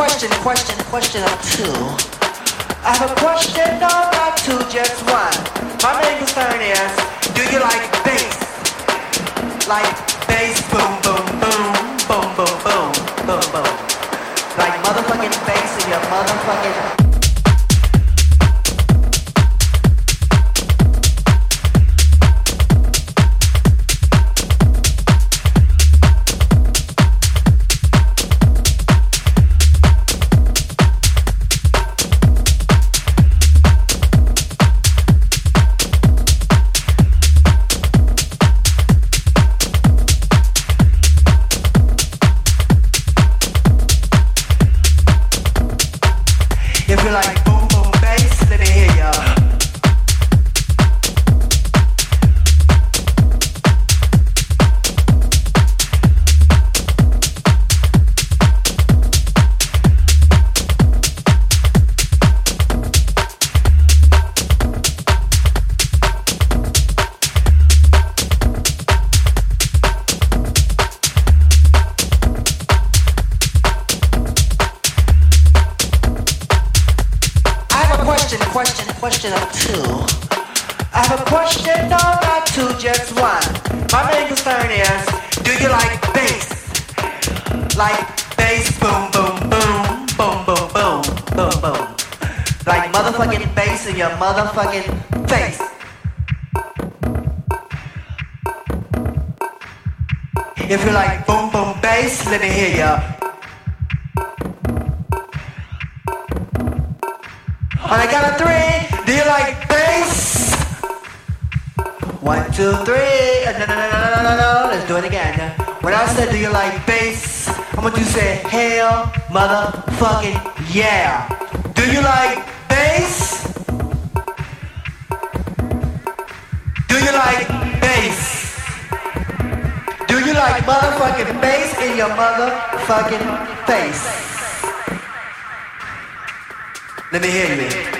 question, question, question or two. I have a question, no, not two, just one. My main concern is, do you like bass? Like bass, boom, boom, boom, boom, boom, boom, boom, boom. Like motherfucking bass in your motherfucking. One, two, three. Uh, No, no, no, no, no, no, no. Let's do it again. When I said, do you like bass? I want you to say, hell, motherfucking yeah. Do you like bass? Do you like bass? Do you like motherfucking bass in your motherfucking face? Let me hear you.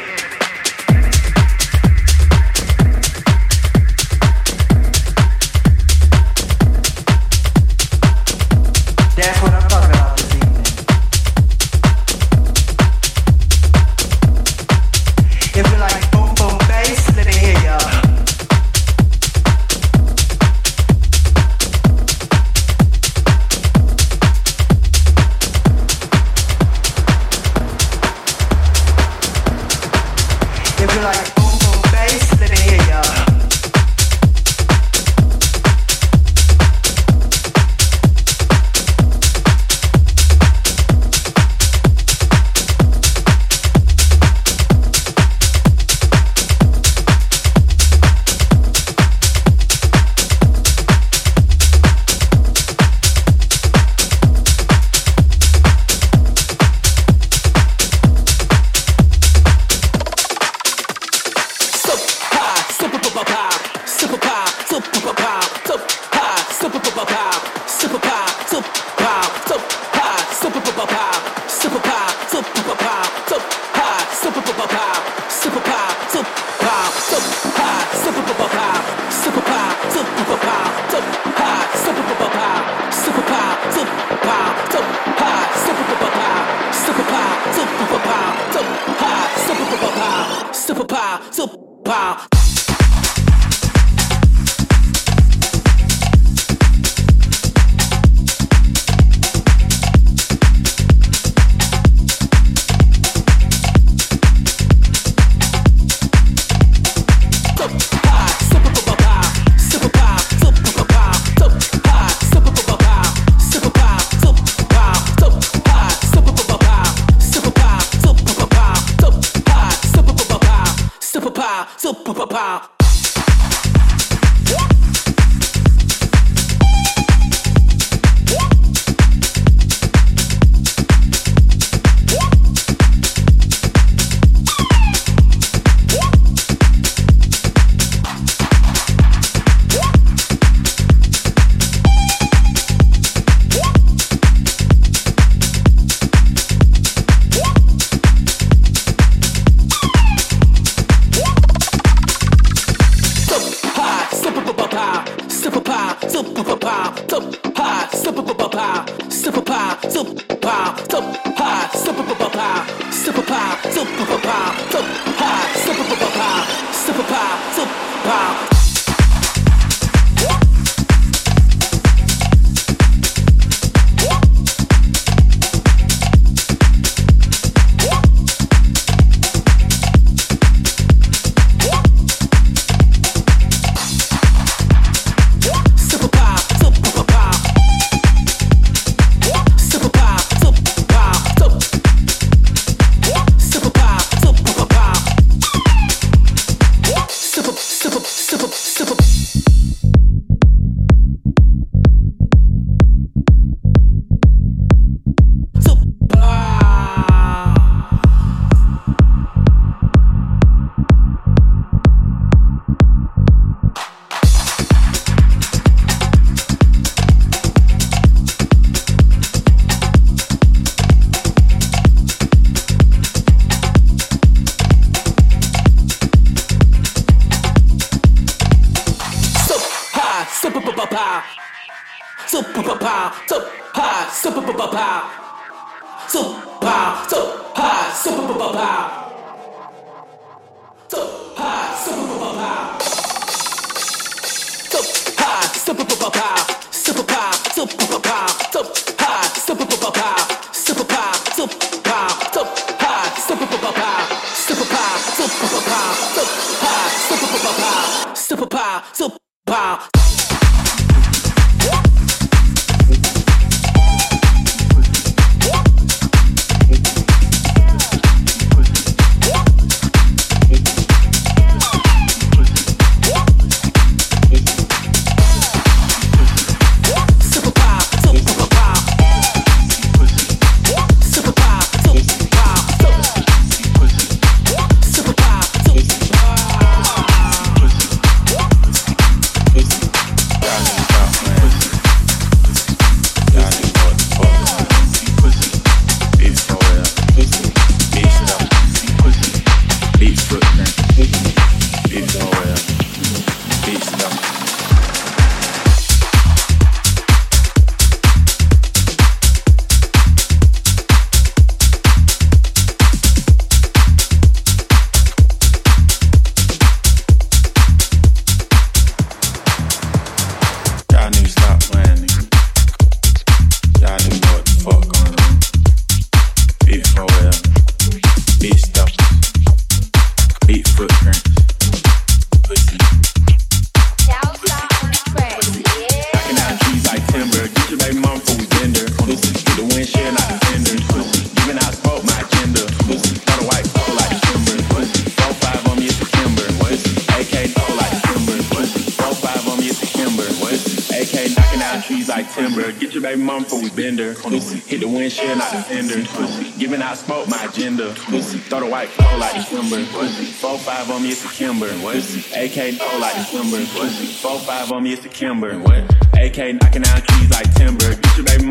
AK no like December. Four five on me, it's September. What? AK knocking out keys like timber. Get your baby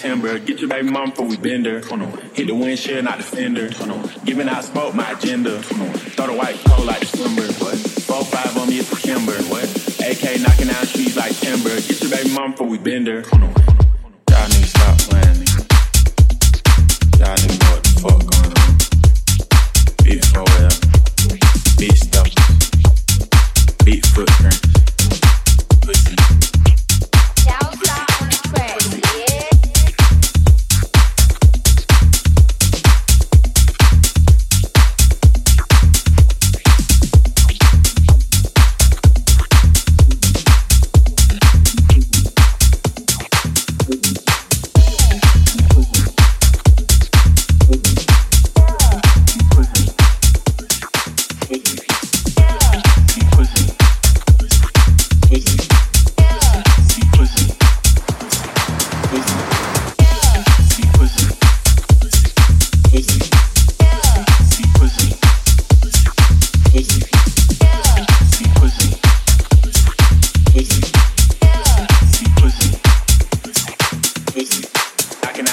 timber. Get your baby mom before we bend her. Hit the windshield, not the fender. Giving out smoke, my agenda. Throw the white coat like December. Four five on me, it's Kimber. AK knocking down trees like timber. Get your baby mom before we bend her. Y'all niggas stop playing. Y'all niggas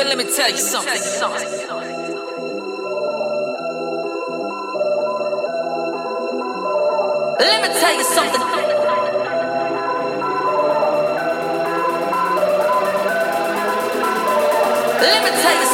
Cause let me tell you something. Let me tell you something. Let me tell you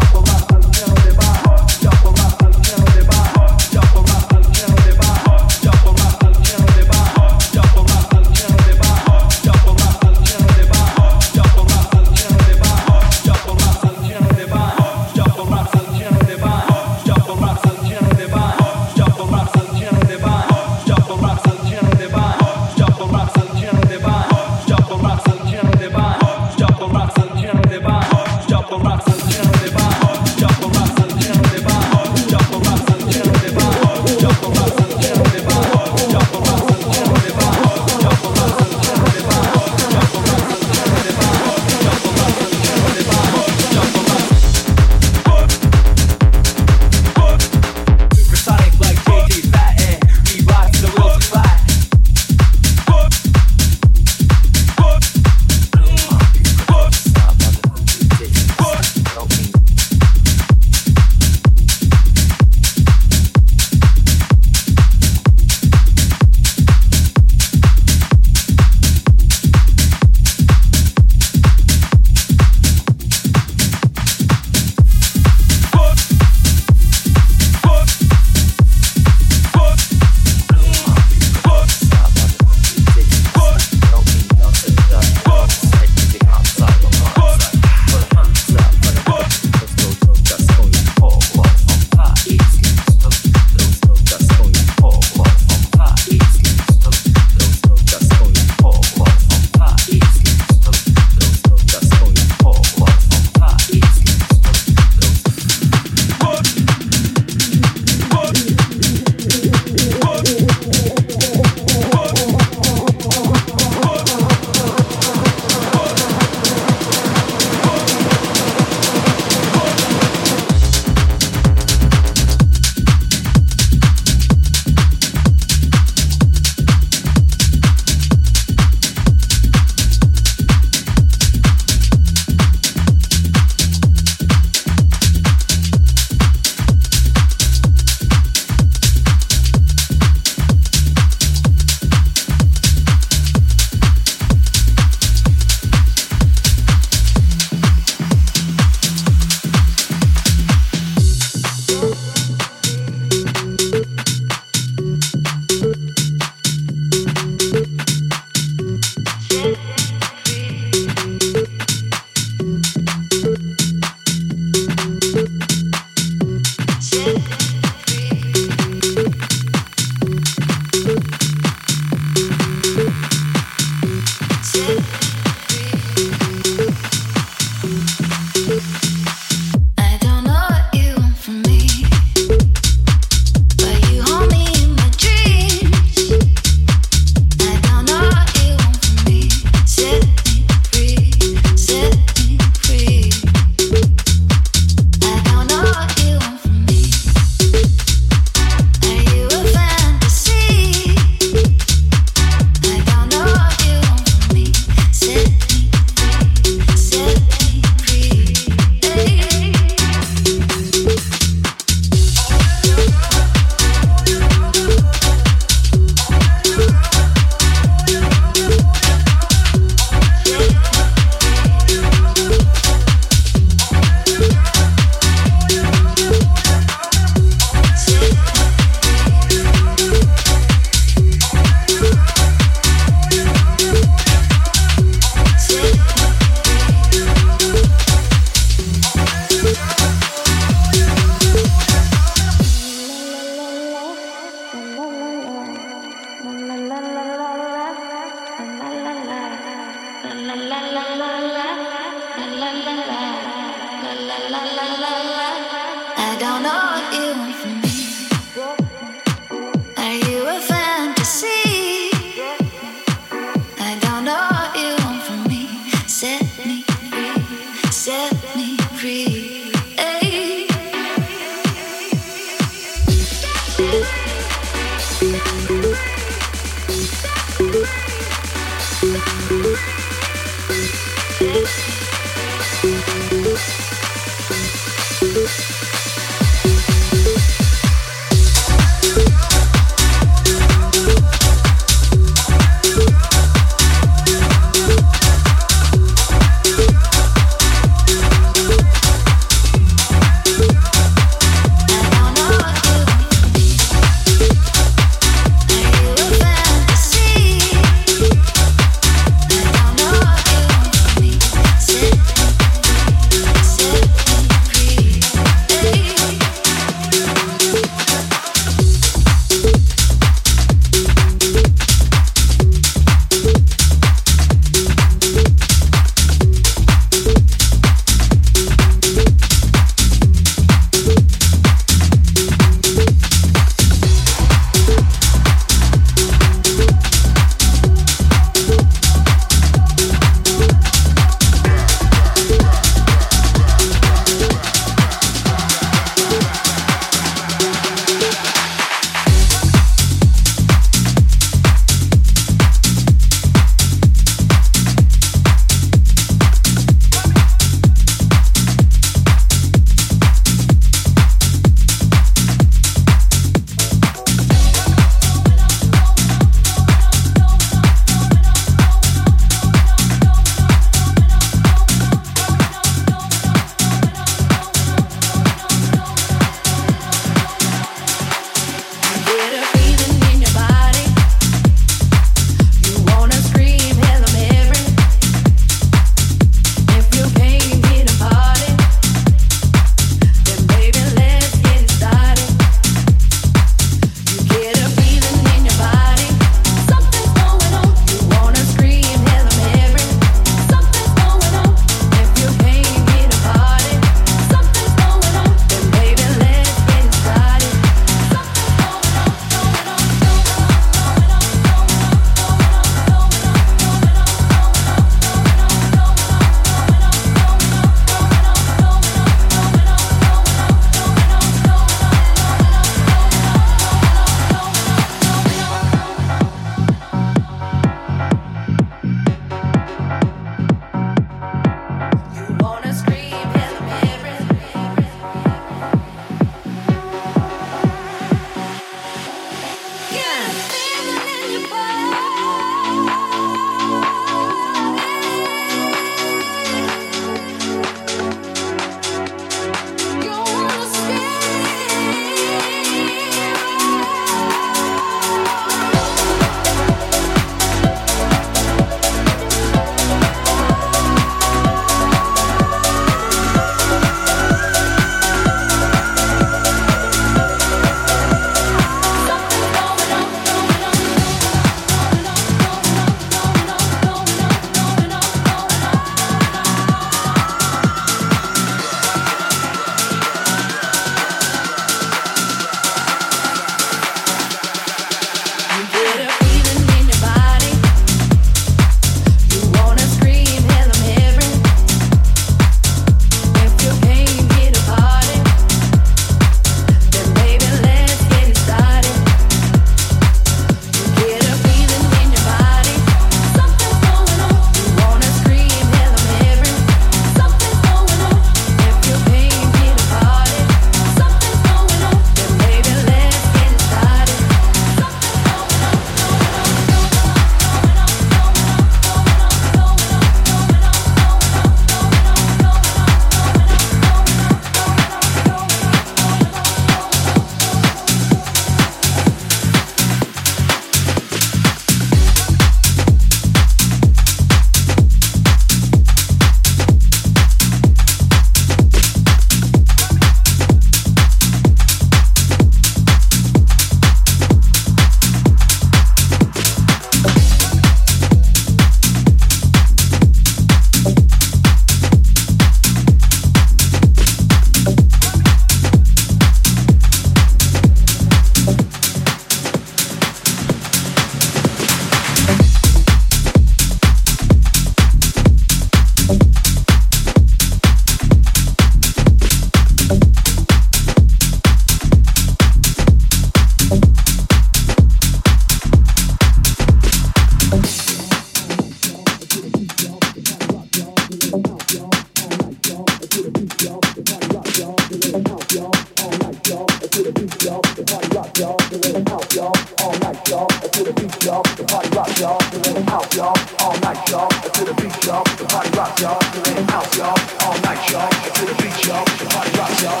rock, y'all, in house, y'all, all night, y'all, to the beach, y'all, the party rocks, y'all,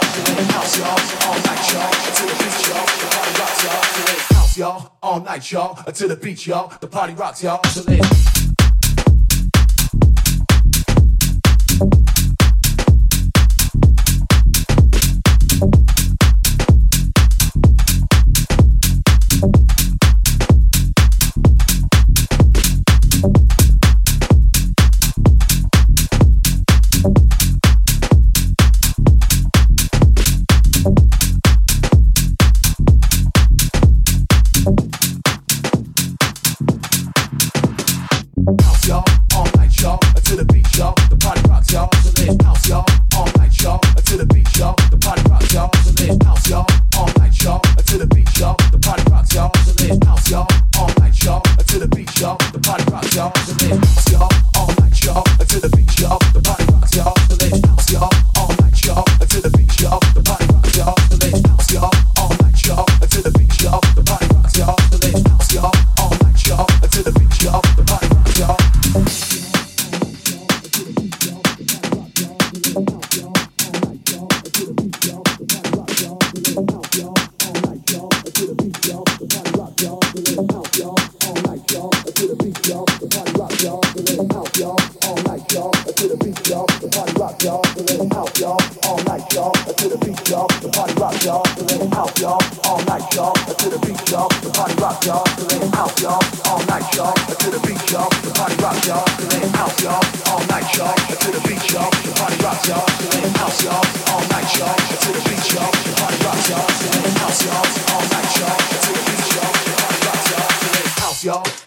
house, y'all, all night, y'all, to the beat, y'all, the party rocks, y'all, house, y'all, all night, y'all, to the beat, y'all, the party rocks, y'all, to the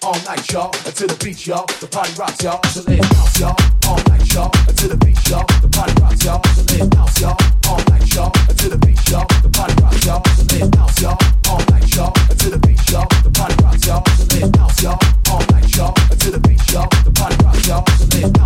all night, y'all, until the beach, y'all. The party rocks, y'all, so live house, y'all, all night, y'all, until the beach, y'all. The party rocks, y'all, so live house, y'all, all night, y'all, until the beach, y'all. The party rocks, y'all, so live house, y'all, all night, y'all, until the beach, y'all. The party rocks, y'all, so live house, y'all, all night, y'all, until the beach, y'all. The party rocks, y'all, so live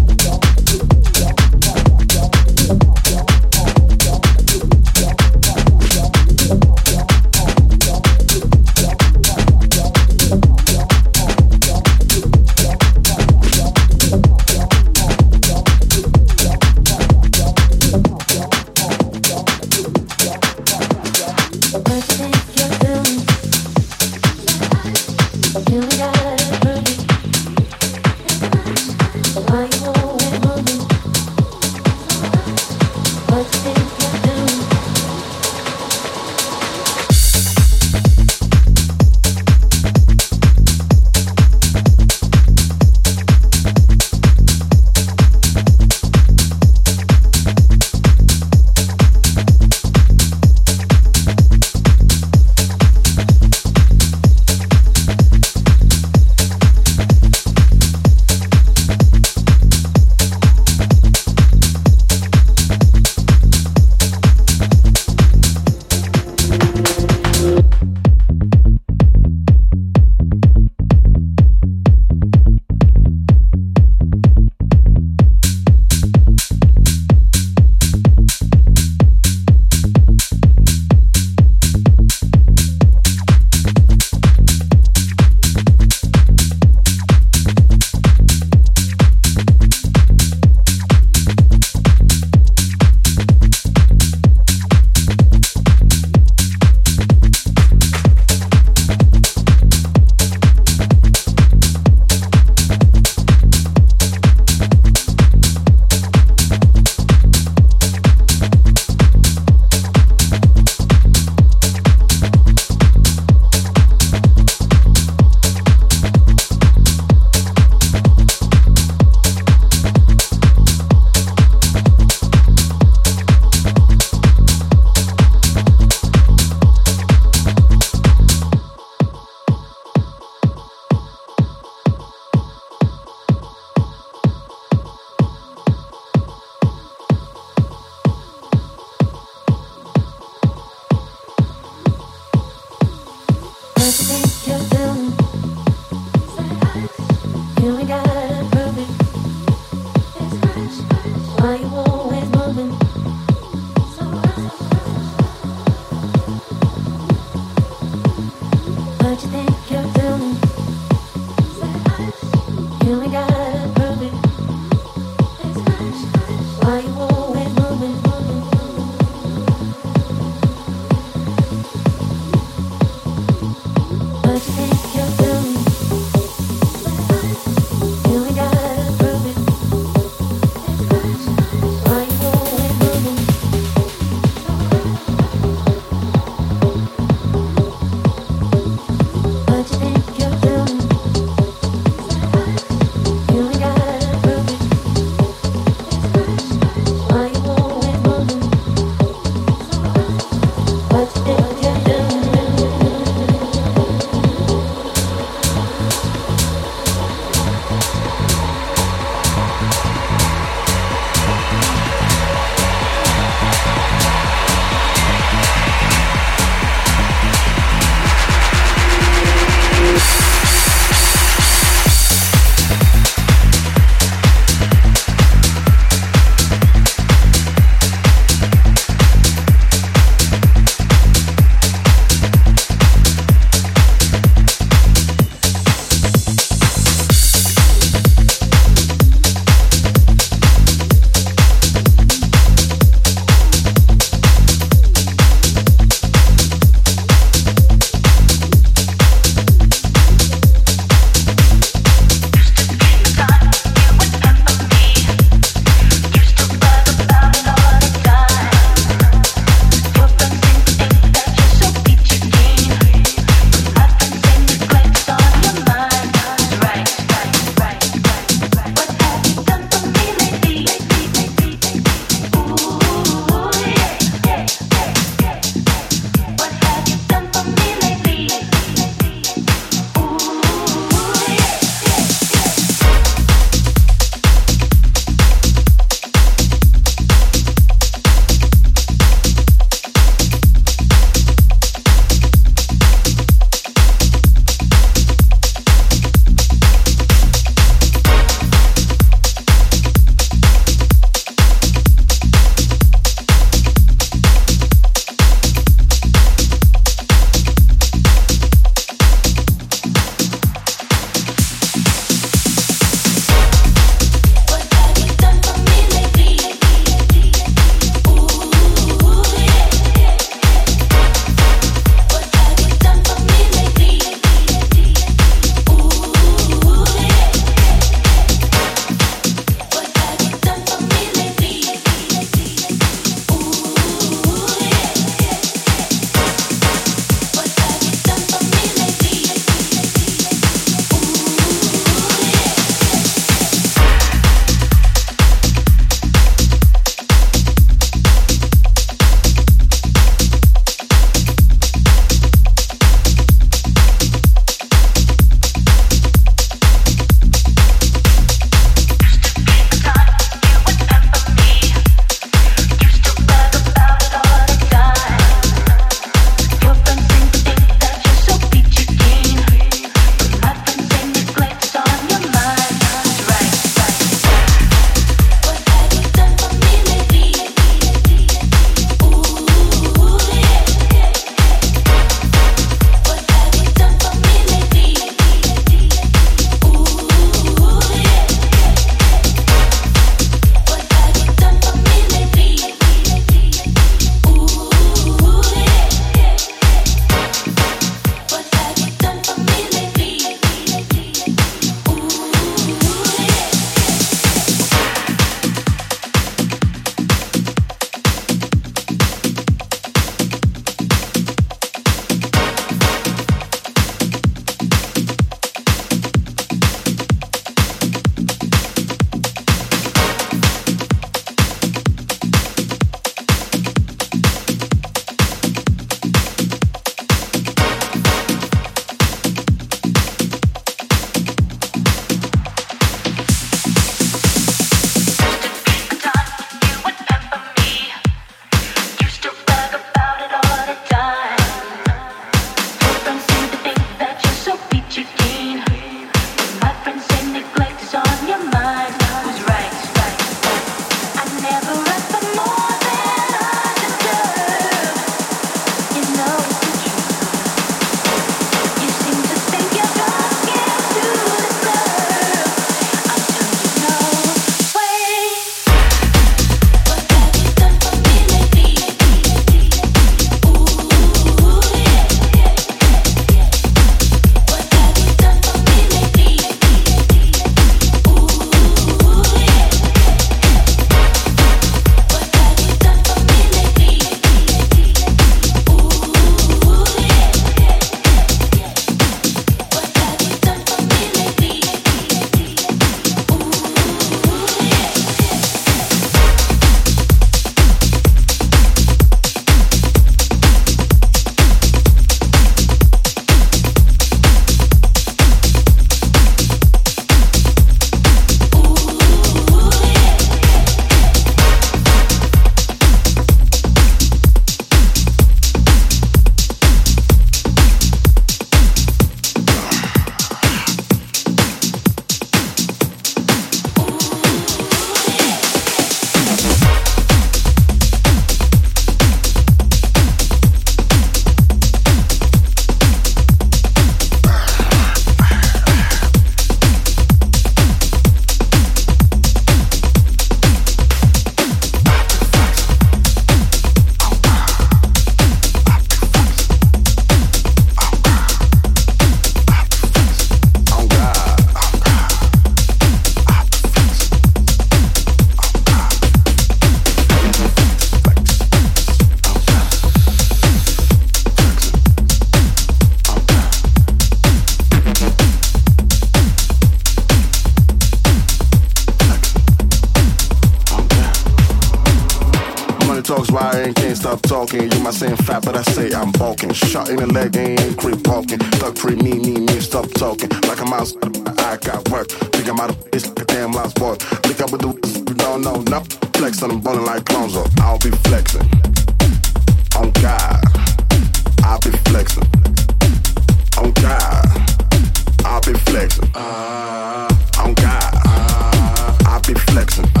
flexing.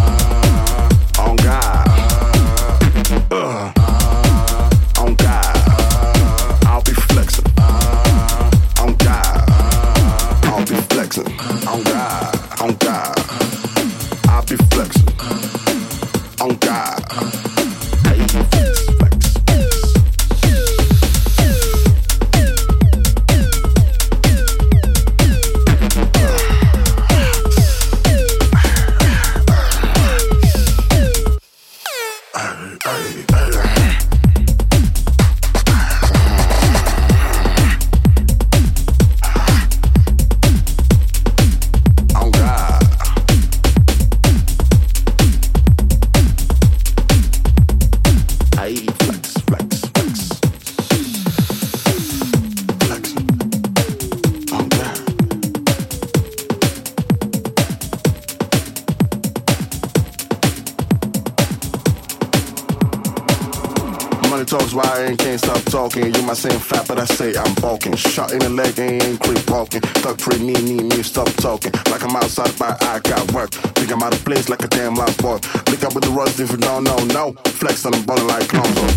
I say I'm fat, but I say I'm bulking. Shot in the leg and ain't quit walking. Thug pre me, need me, stop talking. Like I'm outside, but I got work. Think I'm out of place like a damn loud boy. Look up with the rust if you don't know, no. Flex on the bottom like Lonzo.